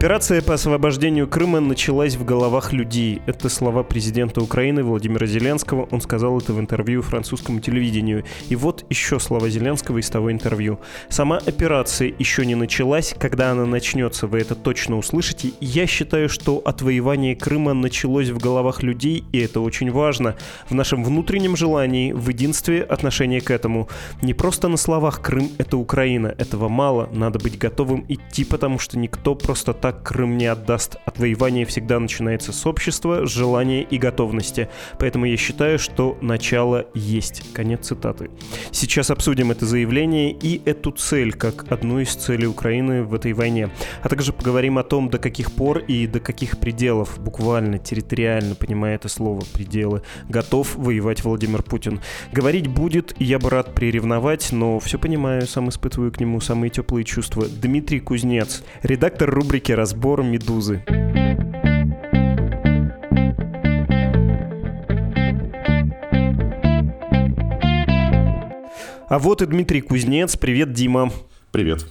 Операция по освобождению Крыма началась в головах людей. Это слова президента Украины Владимира Зеленского. Он сказал это в интервью французскому телевидению. И вот еще слова Зеленского из того интервью. Сама операция еще не началась. Когда она начнется, вы это точно услышите. Я считаю, что отвоевание Крыма началось в головах людей, и это очень важно. В нашем внутреннем желании, в единстве отношения к этому. Не просто на словах Крым — это Украина. Этого мало. Надо быть готовым идти, потому что никто просто так так Крым не отдаст. Отвоевание всегда начинается с общества, желания и готовности. Поэтому я считаю, что начало есть. Конец цитаты. Сейчас обсудим это заявление и эту цель, как одну из целей Украины в этой войне. А также поговорим о том, до каких пор и до каких пределов, буквально, территориально, понимая это слово, пределы, готов воевать Владимир Путин. Говорить будет, я бы рад приревновать, но все понимаю, сам испытываю к нему самые теплые чувства. Дмитрий Кузнец, редактор рубрики разбор медузы. А вот и Дмитрий Кузнец. Привет, Дима. Привет.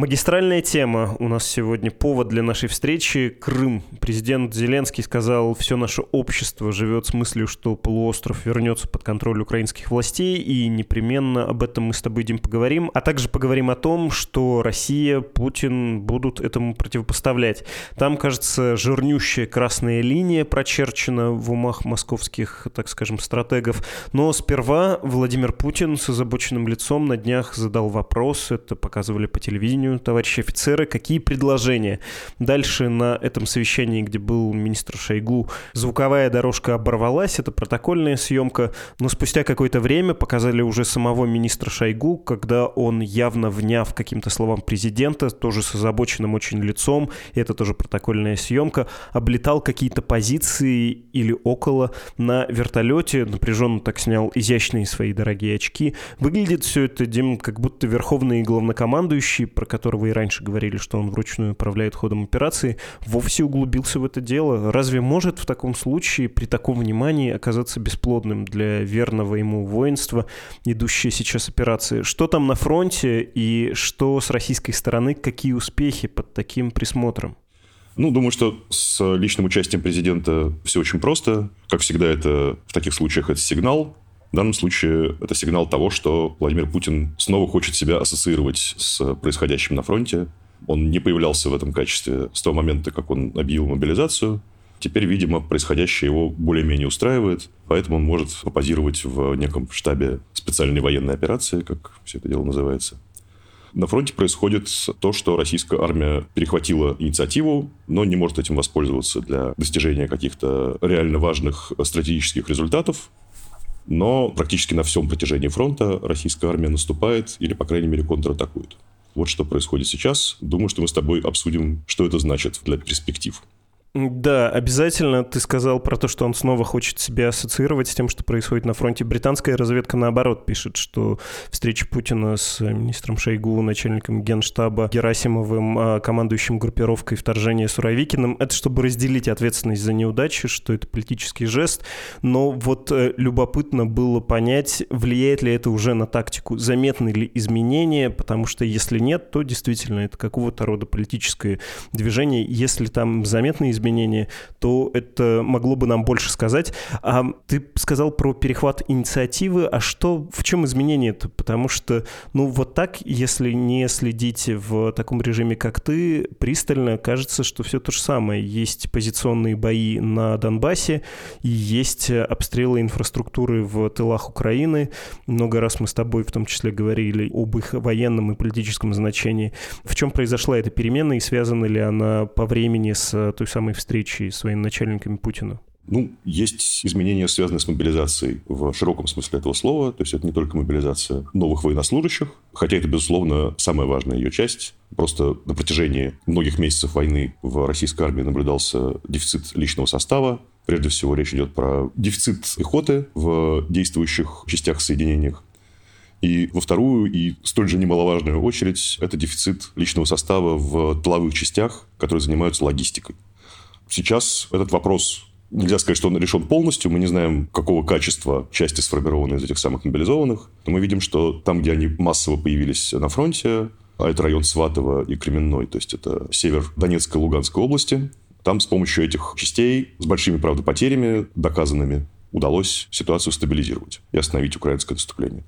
Магистральная тема у нас сегодня, повод для нашей встречи – Крым. Президент Зеленский сказал, все наше общество живет с мыслью, что полуостров вернется под контроль украинских властей, и непременно об этом мы с тобой, Дим, поговорим. А также поговорим о том, что Россия, Путин будут этому противопоставлять. Там, кажется, жирнющая красная линия прочерчена в умах московских, так скажем, стратегов. Но сперва Владимир Путин с озабоченным лицом на днях задал вопрос, это показывали по телевизору, телевидению, товарищи офицеры, какие предложения. Дальше на этом совещании, где был министр Шойгу, звуковая дорожка оборвалась, это протокольная съемка, но спустя какое-то время показали уже самого министра Шойгу, когда он явно вняв каким-то словам президента, тоже с озабоченным очень лицом, и это тоже протокольная съемка, облетал какие-то позиции или около на вертолете, напряженно так снял изящные свои дорогие очки. Выглядит все это, Дим, как будто верховный главнокомандующий про которого и раньше говорили, что он вручную управляет ходом операции, вовсе углубился в это дело. Разве может в таком случае, при таком внимании, оказаться бесплодным для верного ему воинства, идущей сейчас операции? Что там на фронте и что с российской стороны, какие успехи под таким присмотром? Ну, думаю, что с личным участием президента все очень просто. Как всегда, это в таких случаях это сигнал. В данном случае это сигнал того, что Владимир Путин снова хочет себя ассоциировать с происходящим на фронте. Он не появлялся в этом качестве с того момента, как он объявил мобилизацию. Теперь, видимо, происходящее его более-менее устраивает, поэтому он может попозировать в неком штабе специальной военной операции, как все это дело называется. На фронте происходит то, что российская армия перехватила инициативу, но не может этим воспользоваться для достижения каких-то реально важных стратегических результатов но практически на всем протяжении фронта российская армия наступает или, по крайней мере, контратакует. Вот что происходит сейчас. Думаю, что мы с тобой обсудим, что это значит для перспектив. Да, обязательно. Ты сказал про то, что он снова хочет себя ассоциировать с тем, что происходит на фронте. Британская разведка, наоборот, пишет, что встреча Путина с министром Шойгу, начальником генштаба Герасимовым, а, командующим группировкой вторжения Суровикиным, это чтобы разделить ответственность за неудачи, что это политический жест. Но вот э, любопытно было понять, влияет ли это уже на тактику, заметны ли изменения, потому что если нет, то действительно это какого-то рода политическое движение. Если там заметные изменения, изменения, то это могло бы нам больше сказать. А ты сказал про перехват инициативы, а что, в чем изменение-то? Потому что, ну, вот так, если не следить в таком режиме, как ты, пристально кажется, что все то же самое. Есть позиционные бои на Донбассе, и есть обстрелы инфраструктуры в тылах Украины. Много раз мы с тобой в том числе говорили об их военном и политическом значении. В чем произошла эта перемена и связана ли она по времени с той самой самой встречи с военачальниками Путина? Ну, есть изменения, связанные с мобилизацией в широком смысле этого слова. То есть это не только мобилизация новых военнослужащих, хотя это, безусловно, самая важная ее часть. Просто на протяжении многих месяцев войны в российской армии наблюдался дефицит личного состава. Прежде всего речь идет про дефицит пехоты в действующих частях соединениях. И во вторую и столь же немаловажную очередь это дефицит личного состава в тыловых частях, которые занимаются логистикой. Сейчас этот вопрос Нельзя сказать, что он решен полностью. Мы не знаем, какого качества части сформированы из этих самых мобилизованных. Но мы видим, что там, где они массово появились на фронте, а это район Сватово и Кременной, то есть это север Донецкой и Луганской области, там с помощью этих частей, с большими, правда, потерями доказанными, удалось ситуацию стабилизировать и остановить украинское наступление.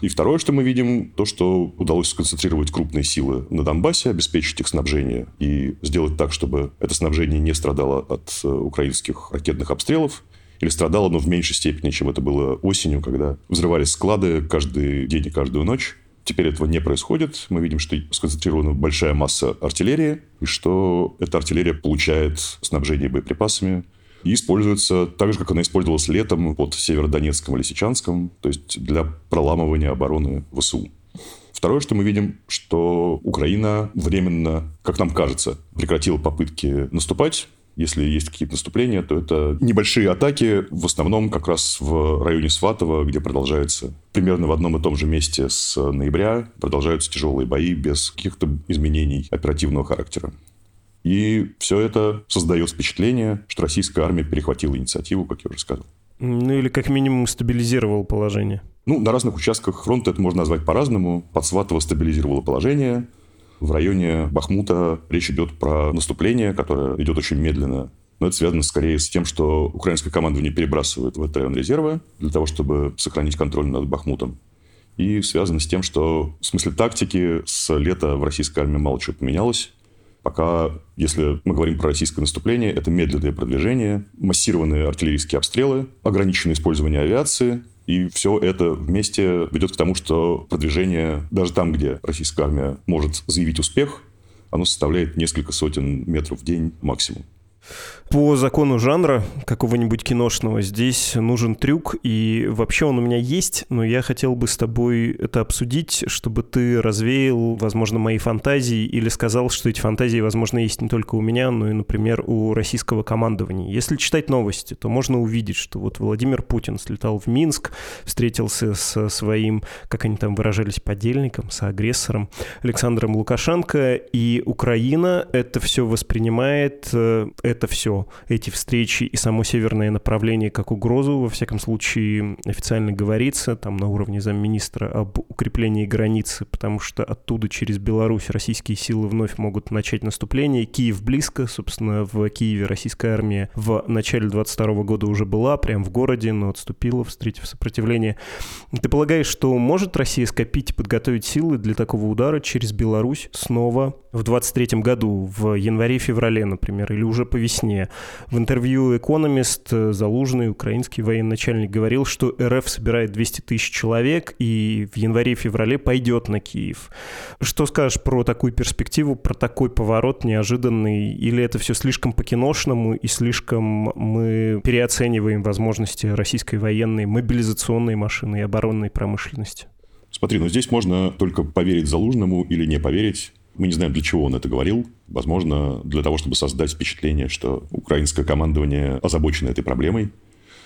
И второе, что мы видим, то, что удалось сконцентрировать крупные силы на Донбассе, обеспечить их снабжение и сделать так, чтобы это снабжение не страдало от э, украинских ракетных обстрелов, или страдало, но в меньшей степени, чем это было осенью, когда взрывались склады каждый день и каждую ночь. Теперь этого не происходит. Мы видим, что сконцентрирована большая масса артиллерии, и что эта артиллерия получает снабжение боеприпасами и используется так же, как она использовалась летом под Северодонецком или Лисичанском, то есть для проламывания обороны ВСУ. Второе, что мы видим, что Украина временно, как нам кажется, прекратила попытки наступать. Если есть какие-то наступления, то это небольшие атаки, в основном как раз в районе Сватова, где продолжается примерно в одном и том же месте с ноября, продолжаются тяжелые бои без каких-то изменений оперативного характера. И все это создает впечатление, что российская армия перехватила инициативу, как я уже сказал. Ну или как минимум стабилизировал положение. Ну, на разных участках фронта это можно назвать по-разному. Под Сватово стабилизировало положение. В районе Бахмута речь идет про наступление, которое идет очень медленно. Но это связано скорее с тем, что украинское командование перебрасывает в этот район резервы для того, чтобы сохранить контроль над Бахмутом. И связано с тем, что в смысле тактики с лета в российской армии мало чего поменялось. Пока, если мы говорим про российское наступление, это медленное продвижение, массированные артиллерийские обстрелы, ограниченное использование авиации, и все это вместе ведет к тому, что продвижение, даже там, где российская армия может заявить успех, оно составляет несколько сотен метров в день максимум. По закону жанра какого-нибудь киношного здесь нужен трюк, и вообще он у меня есть, но я хотел бы с тобой это обсудить, чтобы ты развеял, возможно, мои фантазии или сказал, что эти фантазии, возможно, есть не только у меня, но и, например, у российского командования. Если читать новости, то можно увидеть, что вот Владимир Путин слетал в Минск, встретился со своим, как они там выражались, подельником, с агрессором Александром Лукашенко, и Украина это все воспринимает, э, это все, эти встречи и само северное направление как угрозу, во всяком случае, официально говорится, там на уровне замминистра об укреплении границы, потому что оттуда через Беларусь российские силы вновь могут начать наступление. Киев близко, собственно, в Киеве российская армия в начале 22 года уже была, прям в городе, но отступила, встретив сопротивление. Ты полагаешь, что может Россия скопить и подготовить силы для такого удара через Беларусь снова в 23 году, в январе-феврале, например, или уже по весне. В интервью «Экономист» Залужный, украинский военачальник, говорил, что РФ собирает 200 тысяч человек и в январе-феврале пойдет на Киев. Что скажешь про такую перспективу, про такой поворот неожиданный? Или это все слишком по-киношному и слишком мы переоцениваем возможности российской военной мобилизационной машины и оборонной промышленности? Смотри, ну здесь можно только поверить Залужному или не поверить. Мы не знаем, для чего он это говорил. Возможно, для того, чтобы создать впечатление, что украинское командование озабочено этой проблемой.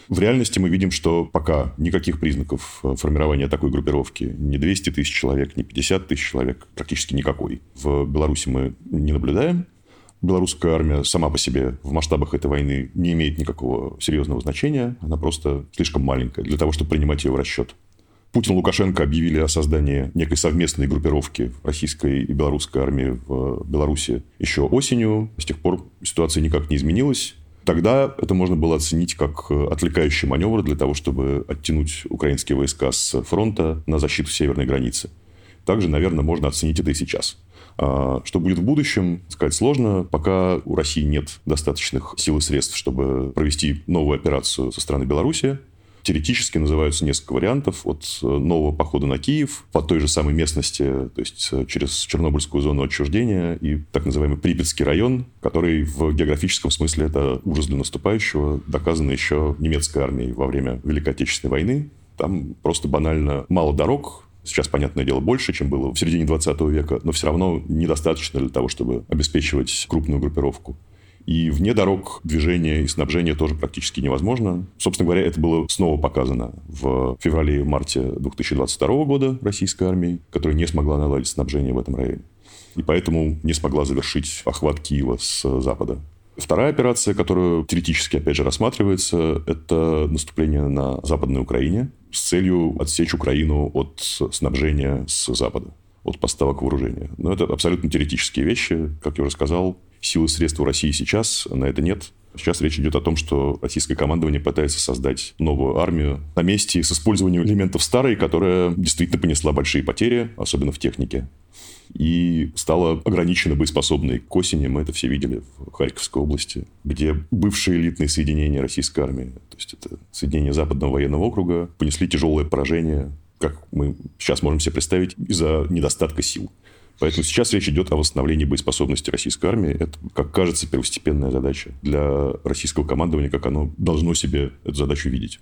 В реальности мы видим, что пока никаких признаков формирования такой группировки, ни 200 тысяч человек, ни 50 тысяч человек, практически никакой, в Беларуси мы не наблюдаем. Белорусская армия сама по себе в масштабах этой войны не имеет никакого серьезного значения. Она просто слишком маленькая для того, чтобы принимать ее в расчет. Путин и Лукашенко объявили о создании некой совместной группировки российской и белорусской армии в Беларуси еще осенью. С тех пор ситуация никак не изменилась. Тогда это можно было оценить как отвлекающий маневр для того, чтобы оттянуть украинские войска с фронта на защиту северной границы. Также, наверное, можно оценить это и сейчас. А что будет в будущем, сказать сложно. Пока у России нет достаточных сил и средств, чтобы провести новую операцию со стороны Беларуси. Теоретически называются несколько вариантов. От э, нового похода на Киев по той же самой местности, то есть э, через Чернобыльскую зону отчуждения и так называемый Припятский район, который в географическом смысле это ужас для наступающего, доказано еще немецкой армией во время Великой Отечественной войны. Там просто банально мало дорог, Сейчас, понятное дело, больше, чем было в середине 20 века, но все равно недостаточно для того, чтобы обеспечивать крупную группировку. И вне дорог движение и снабжение тоже практически невозможно. Собственно говоря, это было снова показано в феврале-марте 2022 года российской армии, которая не смогла наладить снабжение в этом районе. И поэтому не смогла завершить охват Киева с запада. Вторая операция, которая теоретически, опять же, рассматривается, это наступление на Западной Украине с целью отсечь Украину от снабжения с Запада, от поставок вооружения. Но это абсолютно теоретические вещи. Как я уже сказал, силы и средств у России сейчас на это нет. Сейчас речь идет о том, что российское командование пытается создать новую армию на месте с использованием элементов старой, которая действительно понесла большие потери, особенно в технике. И стала ограничена боеспособной к осени. Мы это все видели в Харьковской области, где бывшие элитные соединения российской армии, то есть это соединения Западного военного округа, понесли тяжелое поражение, как мы сейчас можем себе представить, из-за недостатка сил. Поэтому сейчас речь идет о восстановлении боеспособности российской армии. Это, как кажется, первостепенная задача для российского командования, как оно должно себе эту задачу видеть.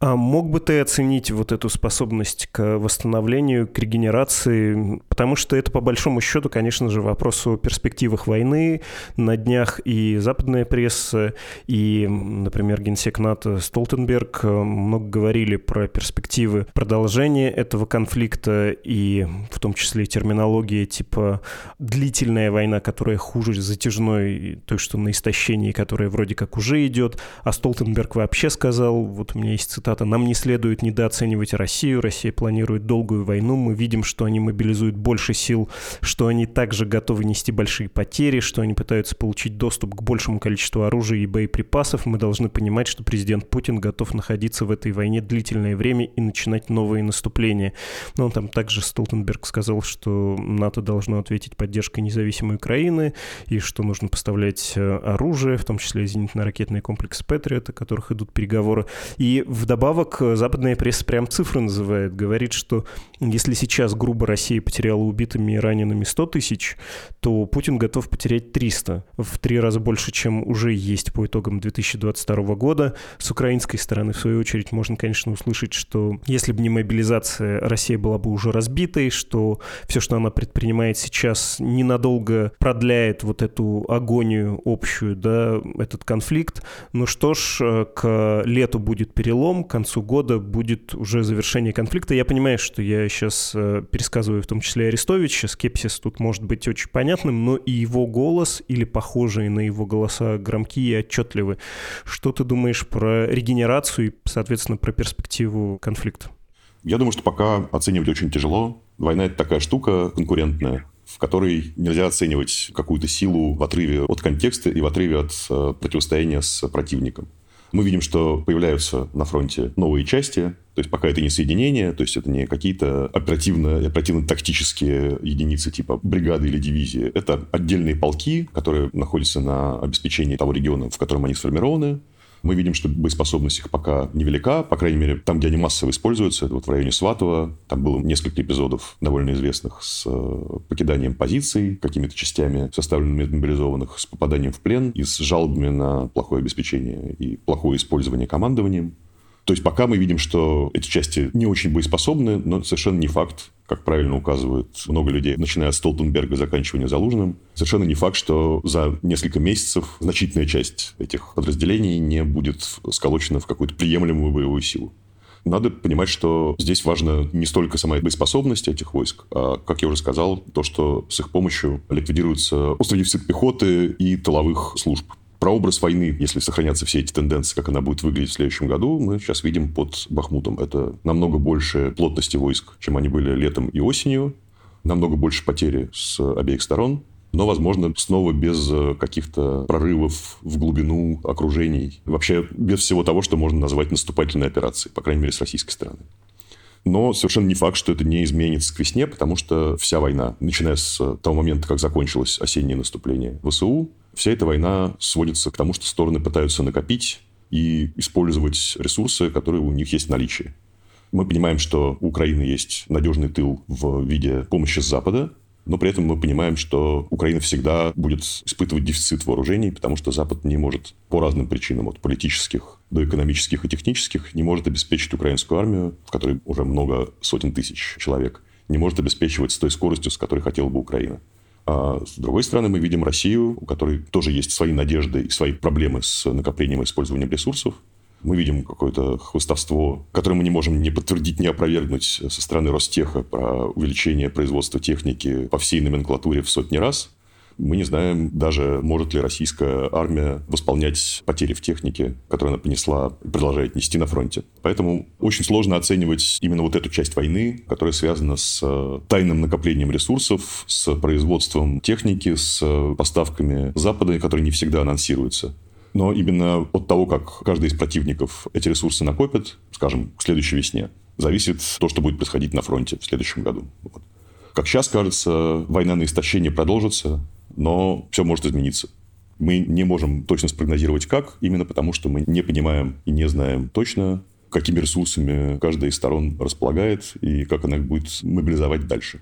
А мог бы ты оценить вот эту способность к восстановлению, к регенерации? Потому что это, по большому счету, конечно же, вопрос о перспективах войны. На днях и западная пресса, и, например, генсек НАТО Столтенберг э, много говорили про перспективы продолжения этого конфликта, и в том числе терминология типа длительная война, которая хуже затяжной, той, что на истощении, которая вроде как уже идет. А Столтенберг вообще сказал, вот у меня есть есть цитата, «Нам не следует недооценивать Россию. Россия планирует долгую войну. Мы видим, что они мобилизуют больше сил, что они также готовы нести большие потери, что они пытаются получить доступ к большему количеству оружия и боеприпасов. Мы должны понимать, что президент Путин готов находиться в этой войне длительное время и начинать новые наступления». Но он там также Столтенберг сказал, что НАТО должно ответить поддержкой независимой Украины и что нужно поставлять э, оружие, в том числе зенитно-ракетные комплексы Патриот, о которых идут переговоры. И Вдобавок, э, западная пресса прям цифры называет. Говорит, что если сейчас грубо Россия потеряла убитыми и ранеными 100 тысяч, то Путин готов потерять 300. В три раза больше, чем уже есть по итогам 2022 года. С украинской стороны, в свою очередь, можно, конечно, услышать, что если бы не мобилизация, Россия была бы уже разбитой, что все, что она предпринимает сейчас, ненадолго продляет вот эту агонию общую, да, этот конфликт. Ну что ж, э, к лету будет перелом перелом, к концу года будет уже завершение конфликта. Я понимаю, что я сейчас э, пересказываю в том числе Арестовича, скепсис тут может быть очень понятным, но и его голос или похожие на его голоса громкие и отчетливы. Что ты думаешь про регенерацию и, соответственно, про перспективу конфликта? Я думаю, что пока оценивать очень тяжело. Война – это такая штука конкурентная, в которой нельзя оценивать какую-то силу в отрыве от контекста и в отрыве от э, противостояния с противником. Мы видим, что появляются на фронте новые части, то есть пока это не соединение, то есть это не какие-то оперативно, оперативно-тактические единицы типа бригады или дивизии. Это отдельные полки, которые находятся на обеспечении того региона, в котором они сформированы. Мы видим, что боеспособность их пока невелика, по крайней мере, там, где они массово используются, это вот в районе Сватова, там было несколько эпизодов довольно известных с э, покиданием позиций какими-то частями, составленными мобилизованных, с попаданием в плен и с жалобами на плохое обеспечение и плохое использование командованием. То есть пока мы видим, что эти части не очень боеспособны, но совершенно не факт, как правильно указывают много людей, начиная от Столтенберга заканчивая Залужным, совершенно не факт, что за несколько месяцев значительная часть этих подразделений не будет сколочена в какую-то приемлемую боевую силу. Надо понимать, что здесь важна не столько сама боеспособность этих войск, а, как я уже сказал, то, что с их помощью ликвидируется острый дефицит пехоты и тыловых служб прообраз войны, если сохранятся все эти тенденции, как она будет выглядеть в следующем году, мы сейчас видим под Бахмутом. Это намного больше плотности войск, чем они были летом и осенью, намного больше потери с обеих сторон, но, возможно, снова без э, каких-то прорывов в глубину окружений. Вообще без всего того, что можно назвать наступательной операцией, по крайней мере, с российской стороны. Но совершенно не факт, что это не изменится к весне, потому что вся война, начиная с того момента, как закончилось осеннее наступление ВСУ, Вся эта война сводится к тому, что стороны пытаются накопить и использовать ресурсы, которые у них есть в наличии. Мы понимаем, что у Украины есть надежный тыл в виде помощи с Запада, но при этом мы понимаем, что Украина всегда будет испытывать дефицит вооружений, потому что Запад не может по разным причинам, от политических до экономических и технических, не может обеспечить украинскую армию, в которой уже много сотен тысяч человек, не может обеспечивать с той скоростью, с которой хотела бы Украина. А с другой стороны, мы видим Россию, у которой тоже есть свои надежды и свои проблемы с накоплением и использованием ресурсов мы видим какое-то хвостовство, которое мы не можем ни подтвердить, ни опровергнуть со стороны Ростеха про увеличение производства техники по всей номенклатуре в сотни раз. Мы не знаем даже, может ли российская армия восполнять потери в технике, которые она понесла и продолжает нести на фронте. Поэтому очень сложно оценивать именно вот эту часть войны, которая связана с э, тайным накоплением ресурсов, с производством техники, с поставками Запада, которые не всегда анонсируются. Но именно от того, как каждый из противников эти ресурсы накопит, скажем, к следующей весне, зависит то, что будет происходить на фронте в следующем году. Вот. Как сейчас кажется, война на истощение продолжится, но все может измениться. Мы не можем точно спрогнозировать как, именно потому что мы не понимаем и не знаем точно, какими ресурсами каждая из сторон располагает и как она их будет мобилизовать дальше.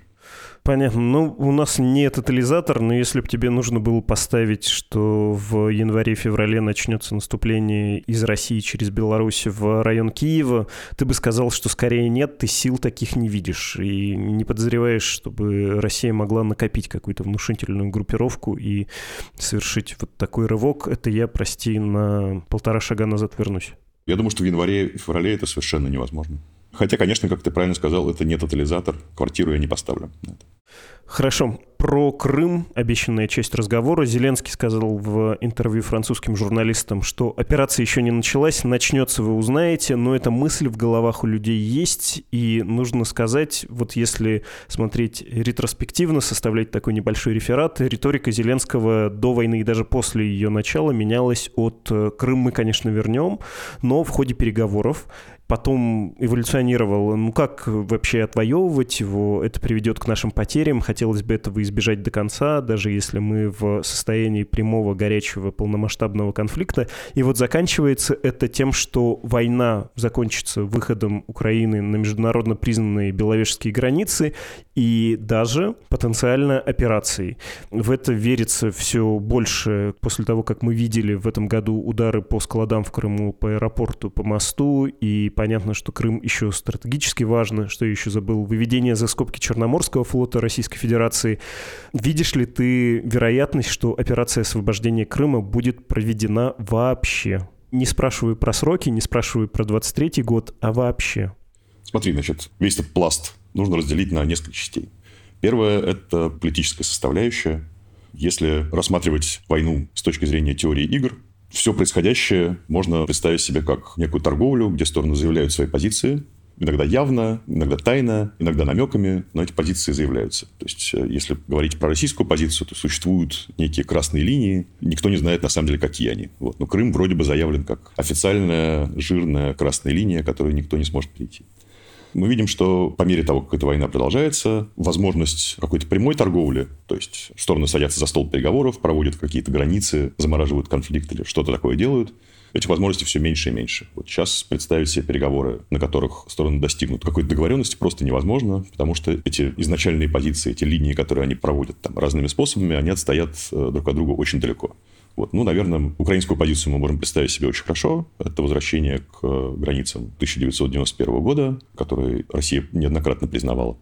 Понятно. Ну, у нас не тотализатор, но если бы тебе нужно было поставить, что в январе-феврале начнется наступление из России через Беларусь в район Киева, ты бы сказал, что скорее нет, ты сил таких не видишь и не подозреваешь, чтобы Россия могла накопить какую-то внушительную группировку и совершить вот такой рывок. Это я, прости, на полтора шага назад вернусь. Я думаю, что в январе и феврале это совершенно невозможно. Хотя, конечно, как ты правильно сказал, это не тотализатор. Квартиру я не поставлю. Хорошо. Про Крым, обещанная часть разговора. Зеленский сказал в интервью французским журналистам, что операция еще не началась, начнется, вы узнаете, но эта мысль в головах у людей есть, и нужно сказать, вот если смотреть ретроспективно, составлять такой небольшой реферат, риторика Зеленского до войны и даже после ее начала менялась от «Крым мы, конечно, вернем», но в ходе переговоров потом эволюционировал. Ну как вообще отвоевывать его? Это приведет к нашим потерям. Хотелось бы этого избежать до конца, даже если мы в состоянии прямого, горячего, полномасштабного конфликта. И вот заканчивается это тем, что война закончится выходом Украины на международно признанные беловежские границы и даже потенциально операцией. В это верится все больше после того, как мы видели в этом году удары по складам в Крыму, по аэропорту, по мосту и по Понятно, что Крым еще стратегически важно. Что я еще забыл? Выведение за скобки Черноморского флота Российской Федерации. Видишь ли ты вероятность, что операция освобождения Крыма будет проведена вообще? Не спрашиваю про сроки, не спрашиваю про 23-й год, а вообще. Смотри, значит, весь этот пласт нужно разделить на несколько частей. Первое – это политическая составляющая. Если рассматривать войну с точки зрения теории игр, все происходящее можно представить себе как некую торговлю, где стороны заявляют свои позиции, иногда явно, иногда тайно, иногда намеками, но эти позиции заявляются. То есть, э, если говорить про российскую позицию, то существуют некие красные линии, никто не знает на самом деле, какие они. Вот. Но Крым вроде бы заявлен как официальная жирная красная линия, которую никто не сможет перейти мы видим, что по мере того, как эта война продолжается, возможность какой-то прямой торговли, то есть стороны садятся за стол переговоров, проводят какие-то границы, замораживают конфликт или что-то такое делают, этих возможностей все меньше и меньше. Вот сейчас представить себе переговоры, на которых стороны достигнут какой-то договоренности, просто невозможно, потому что эти изначальные позиции, эти линии, которые они проводят там разными способами, они отстоят э, друг от друга очень далеко. Вот. Ну, наверное, украинскую позицию мы можем представить себе очень хорошо. Это возвращение к э, границам 1991 года, которые Россия неоднократно признавала.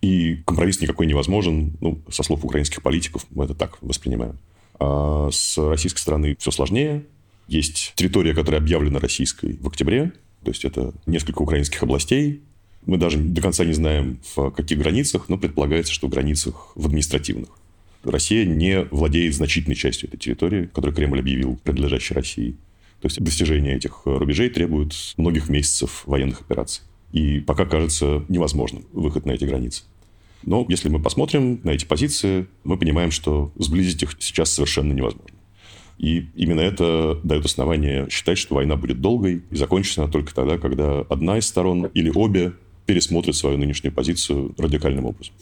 И компромисс никакой невозможен, ну, со слов украинских политиков, мы это так воспринимаем. А с российской стороны все сложнее. Есть территория, которая объявлена российской в октябре, то есть это несколько украинских областей. Мы даже до конца не знаем, в каких границах, но предполагается, что в границах в административных. Россия не владеет значительной частью этой территории, которую Кремль объявил принадлежащей России. То есть достижение этих рубежей требует многих месяцев военных операций. И пока кажется невозможным выход на эти границы. Но если мы посмотрим на эти позиции, мы понимаем, что сблизить их сейчас совершенно невозможно. И именно это дает основание считать, что война будет долгой и закончится она только тогда, когда одна из сторон или обе пересмотрят свою нынешнюю позицию радикальным образом.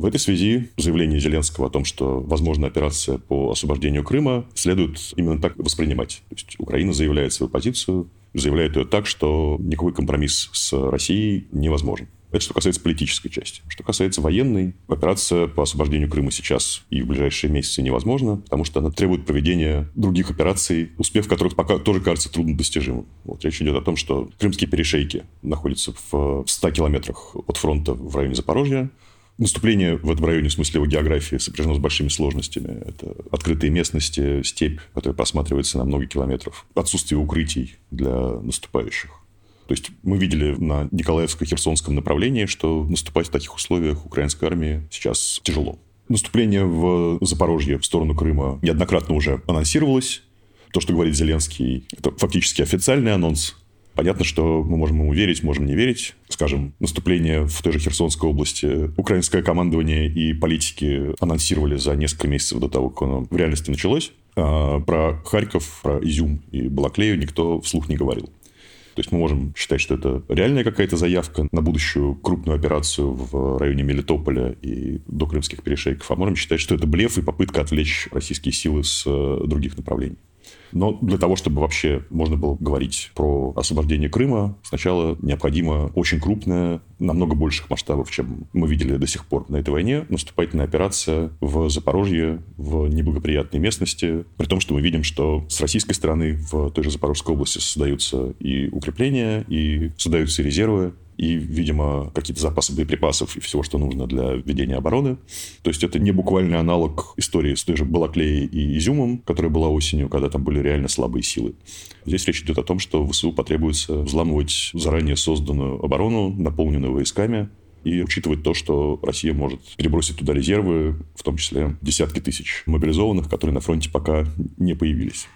В этой связи заявление Зеленского о том, что возможна операция по освобождению Крыма, следует именно так воспринимать. То есть Украина заявляет свою позицию, заявляет ее так, что никакой компромисс с Россией невозможен. Это что касается политической части. Что касается военной, операция по освобождению Крыма сейчас и в ближайшие месяцы невозможна, потому что она требует проведения других операций, успех которых пока тоже кажется труднодостижимым. Вот речь идет о том, что крымские перешейки находятся в 100 километрах от фронта в районе Запорожья, Наступление в этом районе, в смысле его географии, сопряжено с большими сложностями. Это открытые местности, степь, которая просматривается на много километров, отсутствие укрытий для наступающих. То есть мы видели на Николаевско-Херсонском направлении, что наступать в таких условиях украинской армии сейчас тяжело. Наступление в Запорожье в сторону Крыма неоднократно уже анонсировалось. То, что говорит Зеленский, это фактически официальный анонс. Понятно, что мы можем ему верить, можем не верить. Скажем, наступление в той же Херсонской области украинское командование и политики анонсировали за несколько месяцев до того, как оно в реальности началось. А про Харьков, про Изюм и Балаклею никто вслух не говорил. То есть мы можем считать, что это реальная какая-то заявка на будущую крупную операцию в районе Мелитополя и до крымских перешейков, а можем считать, что это блеф и попытка отвлечь российские силы с э, других направлений. Но для того, чтобы вообще можно было говорить про освобождение Крыма, сначала необходимо очень крупная, намного больших масштабов, чем мы видели до сих пор на этой войне, наступательная операция в Запорожье, в неблагоприятной местности, при том, что мы видим, что с российской стороны в той же Запорожской области создаются и укрепления, и создаются резервы, и, видимо, какие-то запасы боеприпасов и всего, что нужно для ведения обороны. То есть это не буквальный аналог истории с той же Балаклеей и Изюмом, которая была осенью, когда там были реально слабые силы. Здесь речь идет о том, что ВСУ потребуется взламывать заранее созданную оборону, наполненную войсками, и учитывать то, что Россия может перебросить туда резервы, в том числе десятки тысяч мобилизованных, которые на фронте пока не появились.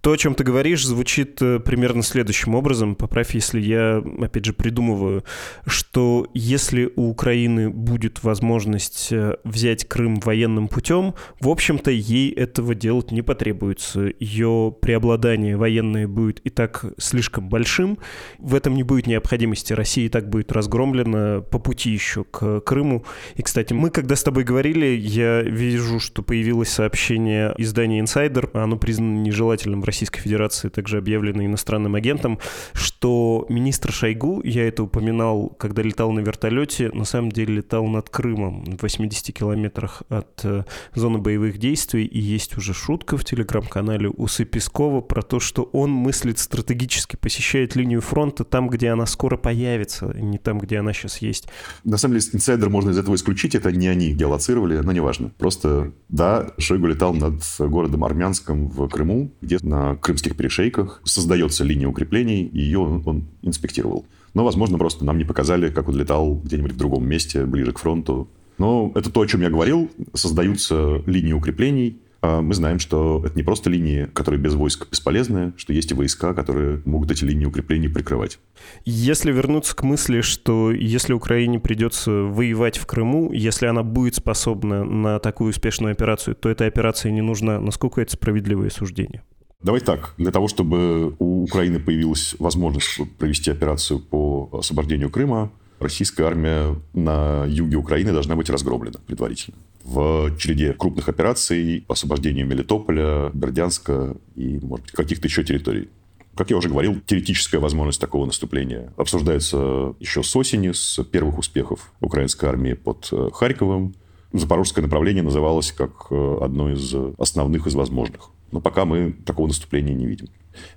То, о чем ты говоришь, звучит э, примерно следующим образом. Поправь, если я, опять же, придумываю, что если у Украины будет возможность э, взять Крым военным путем, в общем-то, ей этого делать не потребуется. Ее преобладание военное будет и так слишком большим. В этом не будет необходимости. Россия и так будет разгромлена по пути еще к Крыму. И, кстати, мы, когда с тобой говорили, я вижу, что появилось сообщение издания Insider, оно признано нежелательным Российской Федерации, также объявлено иностранным агентом, что министр Шойгу, я это упоминал, когда летал на вертолете, на самом деле летал над Крымом, в 80 километрах от э, зоны боевых действий, и есть уже шутка в телеграм-канале Усы Пескова про то, что он мыслит стратегически, посещает линию фронта там, где она скоро появится, не там, где она сейчас есть. На самом деле, инсайдер можно из этого исключить, это не они геолоцировали, но неважно. Просто, да, Шойгу летал над городом Армянском в Крыму, где на на крымских перешейках создается линия укреплений, и ее он, он инспектировал. Но, возможно, просто нам не показали, как он летал где-нибудь в другом месте, ближе к фронту. Но это то, о чем я говорил. Создаются линии укреплений, а мы знаем, что это не просто линии, которые без войск бесполезны, что есть и войска, которые могут эти линии укреплений прикрывать. Если вернуться к мысли, что если Украине придется воевать в Крыму, если она будет способна на такую успешную операцию, то этой операции не нужна. Насколько это справедливое суждение? Давай так. Для того, чтобы у Украины появилась возможность провести операцию по освобождению Крыма, российская армия на юге Украины должна быть разгромлена предварительно. В череде крупных операций по освобождению Мелитополя, Бердянска и, может быть, каких-то еще территорий. Как я уже говорил, теоретическая возможность такого наступления обсуждается еще с осени, с первых успехов украинской армии под э, Харьковом. Запорожское направление называлось как э, одно из основных из возможных. Но пока мы такого наступления не видим.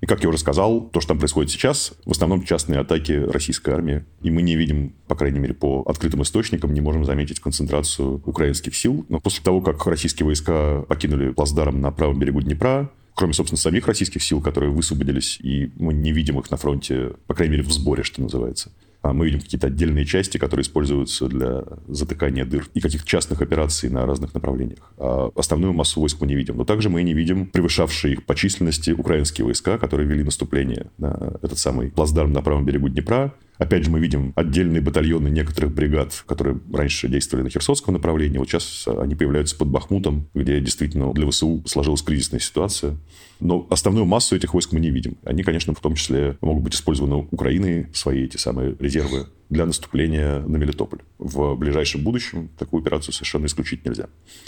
И, как я уже сказал, то, что там происходит сейчас, в основном частные атаки российской армии. И мы не видим, по крайней мере, по открытым источникам, не можем заметить концентрацию украинских сил. Но после того, как российские войска покинули плацдарм на правом берегу Днепра, кроме, собственно, самих российских сил, которые высвободились, и мы не видим их на фронте, по крайней мере, в сборе, что называется, мы видим какие-то отдельные части, которые используются для затыкания дыр и каких-то частных операций на разных направлениях. А основную массу войск мы не видим. Но также мы не видим превышавшие их по численности украинские войска, которые вели наступление на этот самый плацдарм на правом берегу Днепра, Опять же, мы видим отдельные батальоны некоторых бригад, которые раньше действовали на Херсонском направлении. Вот сейчас они появляются под Бахмутом, где действительно для ВСУ сложилась кризисная ситуация. Но основную массу этих войск мы не видим. Они, конечно, в том числе могут быть использованы Украиной, свои эти самые резервы для наступления на Мелитополь. В ближайшем будущем такую операцию совершенно исключить нельзя.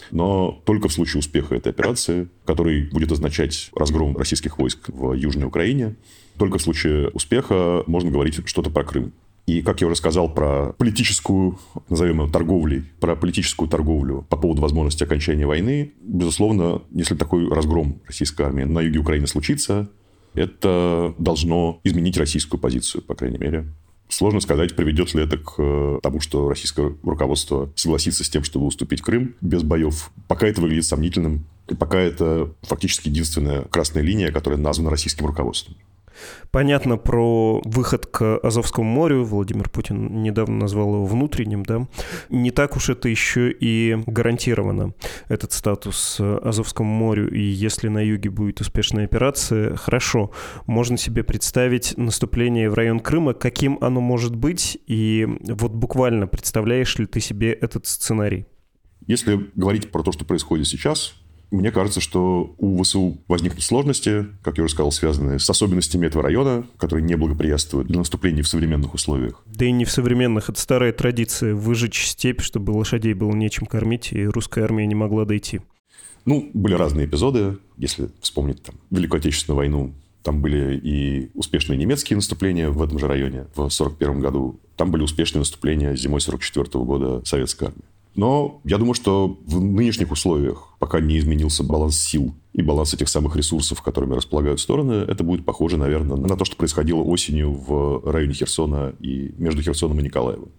Но только в случае успеха этой операции, который будет означать разгром российских войск в Южной Украине, только в случае успеха можно говорить что-то про Крым. И, как я уже сказал, про политическую, назовем ее торговлей, про политическую торговлю по поводу возможности окончания войны, безусловно, если такой разгром российской армии на юге Украины случится, это должно изменить российскую позицию, по крайней мере. Сложно сказать, приведет ли это к э, тому, что российское руководство согласится с тем, чтобы уступить Крым без боев. Пока это выглядит сомнительным, и пока это фактически единственная красная линия, которая названа российским руководством. Понятно про выход к Азовскому морю. Владимир Путин недавно назвал его внутренним, да. Не так уж это еще и гарантировано, этот статус Азовскому морю. И если на юге будет успешная операция, хорошо, можно себе представить наступление в район Крыма, каким оно может быть, и вот буквально представляешь ли ты себе этот сценарий? Если говорить про то, что происходит сейчас, мне кажется, что у ВСУ возникнут сложности, как я уже сказал, связанные с особенностями этого района, которые не благоприятствуют для наступления в современных условиях. Да и не в современных. Это старая традиция выжечь степь, чтобы лошадей было нечем кормить, и русская армия не могла дойти. Ну, были разные эпизоды. Если вспомнить там, Великую Отечественную войну, там были и успешные немецкие наступления в этом же районе в 1941 году. Там были успешные наступления зимой 1944 года советской армии. Но я думаю, что в нынешних условиях, пока не изменился баланс сил и баланс этих самых ресурсов, которыми располагают стороны, это будет похоже, наверное, на то, что происходило осенью в районе Херсона и между Херсоном и Николаевым.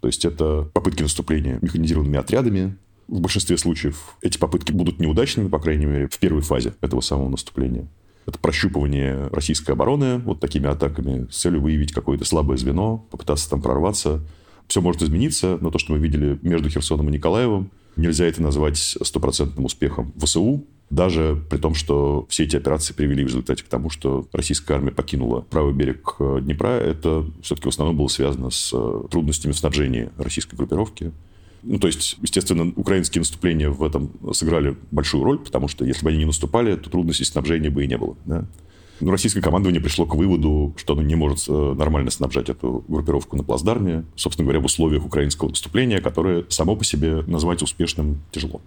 То есть это попытки наступления механизированными отрядами. В большинстве случаев эти попытки будут неудачными, по крайней мере, в первой фазе этого самого наступления. Это прощупывание российской обороны вот такими атаками с целью выявить какое-то слабое звено, попытаться там прорваться – все может измениться, но то, что мы видели между Херсоном и Николаевым, нельзя это назвать стопроцентным успехом ВСУ, даже при том, что все эти операции привели в результате к тому, что российская армия покинула правый берег э, Днепра, это все-таки в основном было связано с э, трудностями снабжения российской группировки. Ну, то есть, естественно, украинские наступления в этом сыграли большую роль, потому что если бы они не наступали, то трудностей снабжения бы и не было. Да? Но российское командование пришло к выводу, что оно не может э, нормально снабжать эту группировку на плацдарме, собственно говоря, в условиях украинского наступления, которое само по себе назвать успешным тяжело.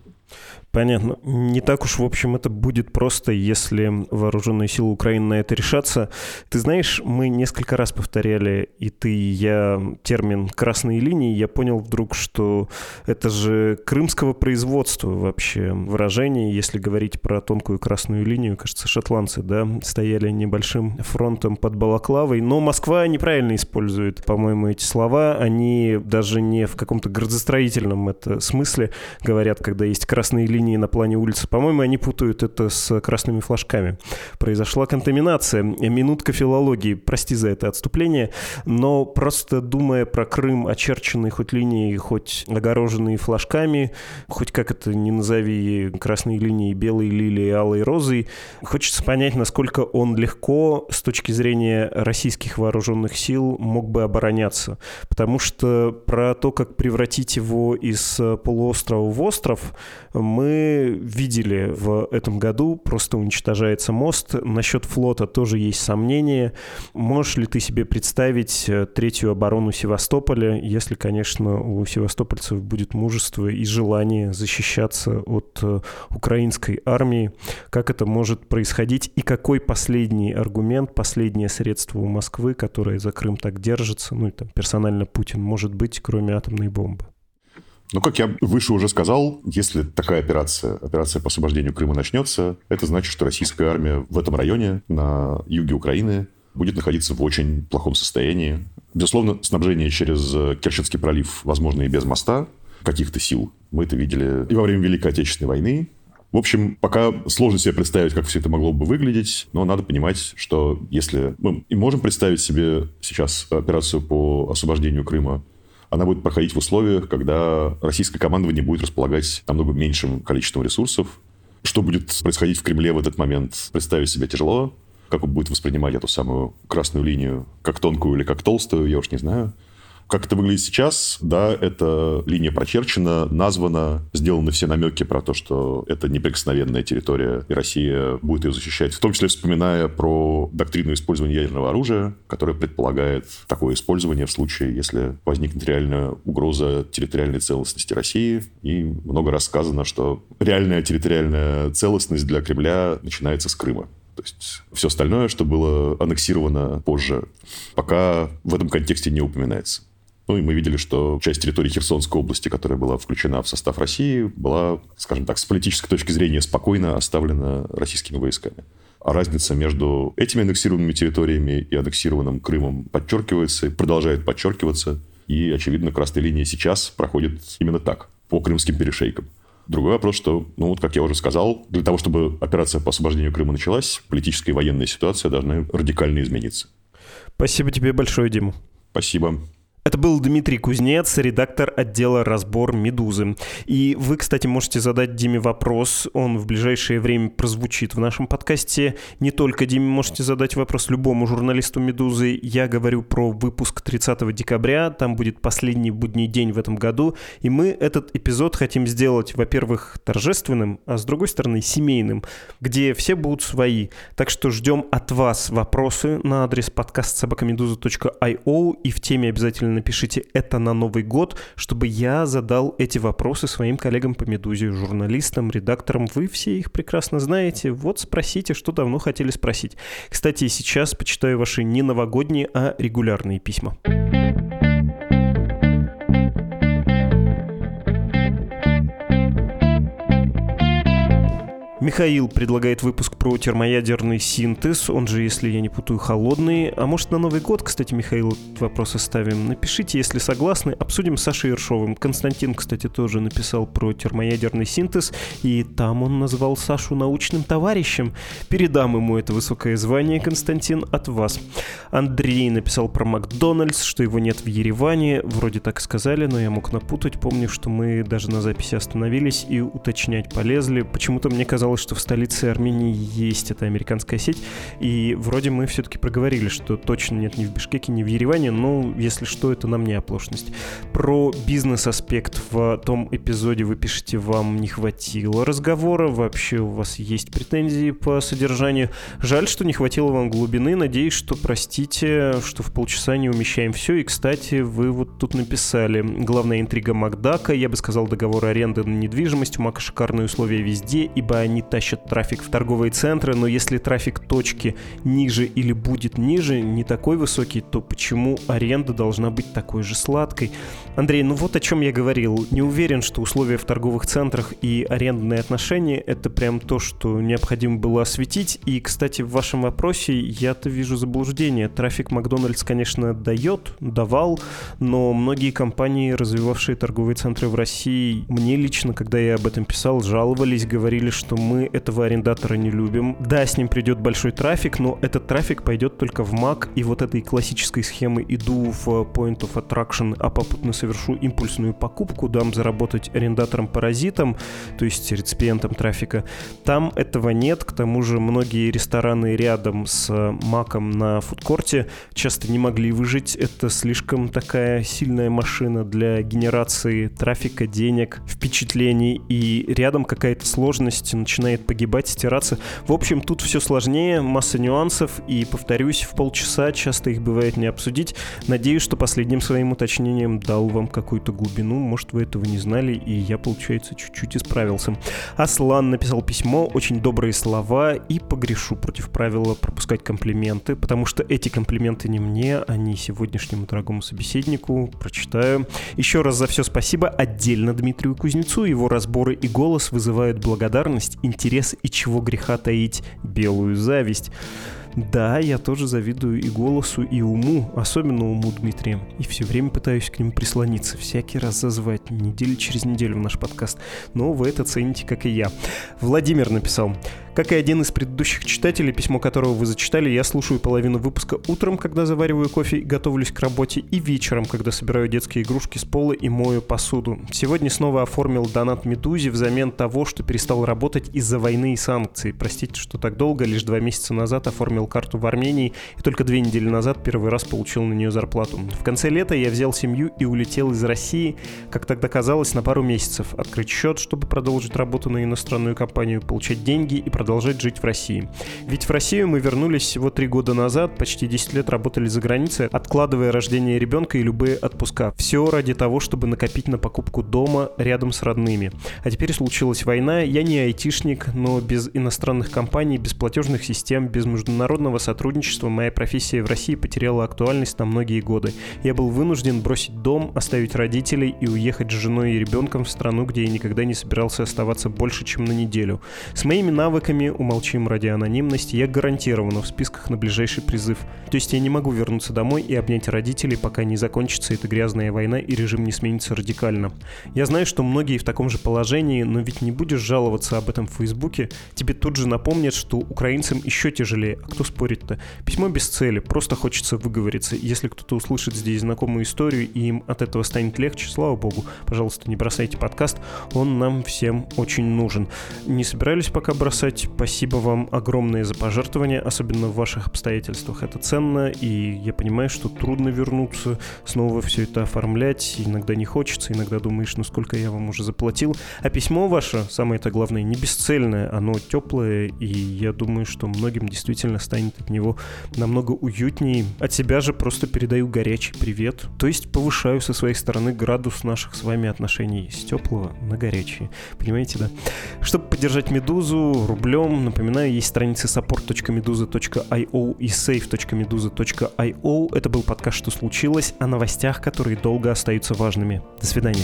Понятно. Не так уж, в общем, это будет просто, если вооруженные силы Украины на это решатся. Ты знаешь, мы несколько раз повторяли, и ты, и я, термин «красные линии». Я понял вдруг, что это же крымского производства вообще выражение. Если говорить про тонкую красную линию, кажется, шотландцы, да, стояли небольшим фронтом под Балаклавой. Но Москва неправильно использует, по-моему, эти слова. Они даже не в каком-то градостроительном это смысле говорят, когда есть красные линии на плане улицы. По-моему, они путают это с красными флажками. Произошла контаминация. Минутка филологии. Прости за это отступление. Но просто думая про Крым, очерченный хоть линией, хоть огороженный флажками, хоть как это не назови, красные линии, белые лилии, алые розы, хочется понять, насколько он легко с точки зрения российских вооруженных сил мог бы обороняться. Потому что про то, как превратить его из полуострова в остров, мы видели в этом году, просто уничтожается мост. Насчет флота тоже есть сомнения. Можешь ли ты себе представить э, третью оборону Севастополя, если, конечно, у севастопольцев будет мужество и желание защищаться от э, украинской армии? Как это может происходить? И какой последний аргумент, последнее средство у Москвы, которое за Крым так держится, ну и там персонально Путин, может быть, кроме атомной бомбы? Ну, как я выше уже сказал, если такая операция, операция по освобождению Крыма начнется, это значит, что российская армия в этом районе, на юге Украины, будет находиться в очень плохом состоянии. Безусловно, снабжение через Керченский пролив возможно и без моста каких-то сил. Мы это видели и во время Великой Отечественной войны. В общем, пока сложно себе представить, как все это могло бы выглядеть, но надо понимать, что если мы и можем представить себе сейчас операцию по освобождению Крыма она будет проходить в условиях, когда российское командование будет располагать намного меньшим количеством ресурсов. Что будет происходить в Кремле в этот момент, представить себе тяжело. Как он будет воспринимать эту самую красную линию, как тонкую или как толстую, я уж не знаю. Как это выглядит сейчас, да, эта линия прочерчена, названа, сделаны все намеки про то, что это неприкосновенная территория, и Россия будет ее защищать, в том числе вспоминая про доктрину использования ядерного оружия, которая предполагает такое использование в случае, если возникнет реальная угроза территориальной целостности России. И много раз сказано, что реальная территориальная целостность для Кремля начинается с Крыма. То есть все остальное, что было аннексировано позже, пока в этом контексте не упоминается. Ну и мы видели, что часть территории Херсонской области, которая была включена в состав России, была, скажем так, с политической точки зрения спокойно оставлена российскими войсками. А разница между этими аннексированными территориями и аннексированным Крымом подчеркивается и продолжает подчеркиваться. И, очевидно, красная линия сейчас проходит именно так, по крымским перешейкам. Другой вопрос, что, ну вот, как я уже сказал, для того, чтобы операция по освобождению Крыма началась, политическая и военная ситуация должны радикально измениться. Спасибо тебе большое, Дима. Спасибо. Это был Дмитрий Кузнец, редактор отдела «Разбор Медузы». И вы, кстати, можете задать Диме вопрос. Он в ближайшее время прозвучит в нашем подкасте. Не только Диме можете задать вопрос любому журналисту «Медузы». Я говорю про выпуск 30 декабря. Там будет последний будний день в этом году. И мы этот эпизод хотим сделать, во-первых, торжественным, а с другой стороны, семейным, где все будут свои. Так что ждем от вас вопросы на адрес подкаст собакамедуза.io и в теме обязательно напишите это на Новый год, чтобы я задал эти вопросы своим коллегам по «Медузе», журналистам, редакторам. Вы все их прекрасно знаете. Вот спросите, что давно хотели спросить. Кстати, сейчас почитаю ваши не новогодние, а регулярные письма. Михаил предлагает выпуск про термоядерный синтез, он же, если я не путаю, холодный. А может, на Новый год, кстати, Михаил, этот вопрос оставим. Напишите, если согласны, обсудим с Сашей Ершовым. Константин, кстати, тоже написал про термоядерный синтез, и там он назвал Сашу научным товарищем. Передам ему это высокое звание, Константин, от вас. Андрей написал про Макдональдс, что его нет в Ереване. Вроде так сказали, но я мог напутать. Помню, что мы даже на записи остановились и уточнять полезли. Почему-то мне казалось, оказалось, что в столице Армении есть эта американская сеть, и вроде мы все-таки проговорили, что точно нет ни в Бишкеке, ни в Ереване, но если что, это нам не оплошность. Про бизнес-аспект в том эпизоде вы пишете, вам не хватило разговора, вообще у вас есть претензии по содержанию. Жаль, что не хватило вам глубины, надеюсь, что простите, что в полчаса не умещаем все, и, кстати, вы вот тут написали, главная интрига Макдака, я бы сказал, договор аренды на недвижимость, у Мака шикарные условия везде, ибо они тащат трафик в торговые центры, но если трафик точки ниже или будет ниже, не такой высокий, то почему аренда должна быть такой же сладкой? Андрей, ну вот о чем я говорил. Не уверен, что условия в торговых центрах и арендные отношения — это прям то, что необходимо было осветить. И, кстати, в вашем вопросе я-то вижу заблуждение. Трафик Макдональдс, конечно, дает, давал, но многие компании, развивавшие торговые центры в России, мне лично, когда я об этом писал, жаловались, говорили, что мы этого арендатора не любим. Да, с ним придет большой трафик, но этот трафик пойдет только в Mac, и вот этой классической схемы иду в Point of Attraction, а попутно совершу импульсную покупку, дам заработать арендатором-паразитом, то есть реципиентом трафика. Там этого нет, к тому же многие рестораны рядом с Маком на фудкорте часто не могли выжить. Это слишком такая сильная машина для генерации трафика, денег, впечатлений, и рядом какая-то сложность начинает погибать, стираться. В общем, тут все сложнее, масса нюансов, и, повторюсь, в полчаса часто их бывает не обсудить. Надеюсь, что последним своим уточнением дал вам какую-то глубину, может, вы этого не знали, и я, получается, чуть-чуть исправился. Аслан написал письмо, очень добрые слова, и погрешу против правила пропускать комплименты, потому что эти комплименты не мне, а не сегодняшнему дорогому собеседнику. Прочитаю. Еще раз за все спасибо отдельно Дмитрию Кузнецу. Его разборы и голос вызывают благодарность, интерес и чего греха таить белую зависть. Да, я тоже завидую и голосу, и уму, особенно уму Дмитрия. И все время пытаюсь к нему прислониться, всякий раз зазвать, недели через неделю в наш подкаст. Но вы это цените, как и я. Владимир написал. Как и один из предыдущих читателей, письмо которого вы зачитали, я слушаю половину выпуска утром, когда завариваю кофе готовлюсь к работе, и вечером, когда собираю детские игрушки с пола и мою посуду. Сегодня снова оформил донат Медузе взамен того, что перестал работать из-за войны и санкций. Простите, что так долго, лишь два месяца назад оформил карту в Армении и только две недели назад первый раз получил на нее зарплату. В конце лета я взял семью и улетел из России, как тогда казалось, на пару месяцев, открыть счет, чтобы продолжить работу на иностранную компанию, получать деньги и продолжать жить в России. Ведь в Россию мы вернулись всего три года назад, почти 10 лет работали за границей, откладывая рождение ребенка и любые отпуска. Все ради того, чтобы накопить на покупку дома рядом с родными. А теперь случилась война, я не айтишник, но без иностранных компаний, без платежных систем, без международного сотрудничества моя профессия в России потеряла актуальность на многие годы. Я был вынужден бросить дом, оставить родителей и уехать с женой и ребенком в страну, где я никогда не собирался оставаться больше, чем на неделю. С моими навыками, умолчим ради анонимности, я гарантированно в списках на ближайший призыв. То есть я не могу вернуться домой и обнять родителей, пока не закончится эта грязная война и режим не сменится радикально. Я знаю, что многие в таком же положении, но ведь не будешь жаловаться об этом в Фейсбуке. Тебе тут же напомнят, что украинцам еще тяжелее. А кто спорит-то? Письмо без цели, просто хочется выговориться. Если кто-то услышит здесь знакомую историю и им от этого станет легче, слава богу, пожалуйста, не бросайте подкаст, он нам всем очень нужен. Не собирались пока бросать, спасибо вам огромное за пожертвования, особенно в ваших обстоятельствах. Это ценно, и я понимаю, что трудно вернуться, снова все это оформлять, иногда не хочется, иногда думаешь, ну сколько я вам уже заплатил. А письмо ваше, самое это главное, не бесцельное, оно теплое, и я думаю, что многим действительно станет от него намного уютнее. От себя же просто передаю горячий привет, то есть повышаю со своей стороны градус наших с вами отношений с теплого на горячие. Понимаете, да? Чтобы поддержать Медузу рублем, напоминаю, есть страницы support.meduza.io и save.meduza.io. Это был подкаст «Что случилось?» о новостях, которые долго остаются важными. До свидания.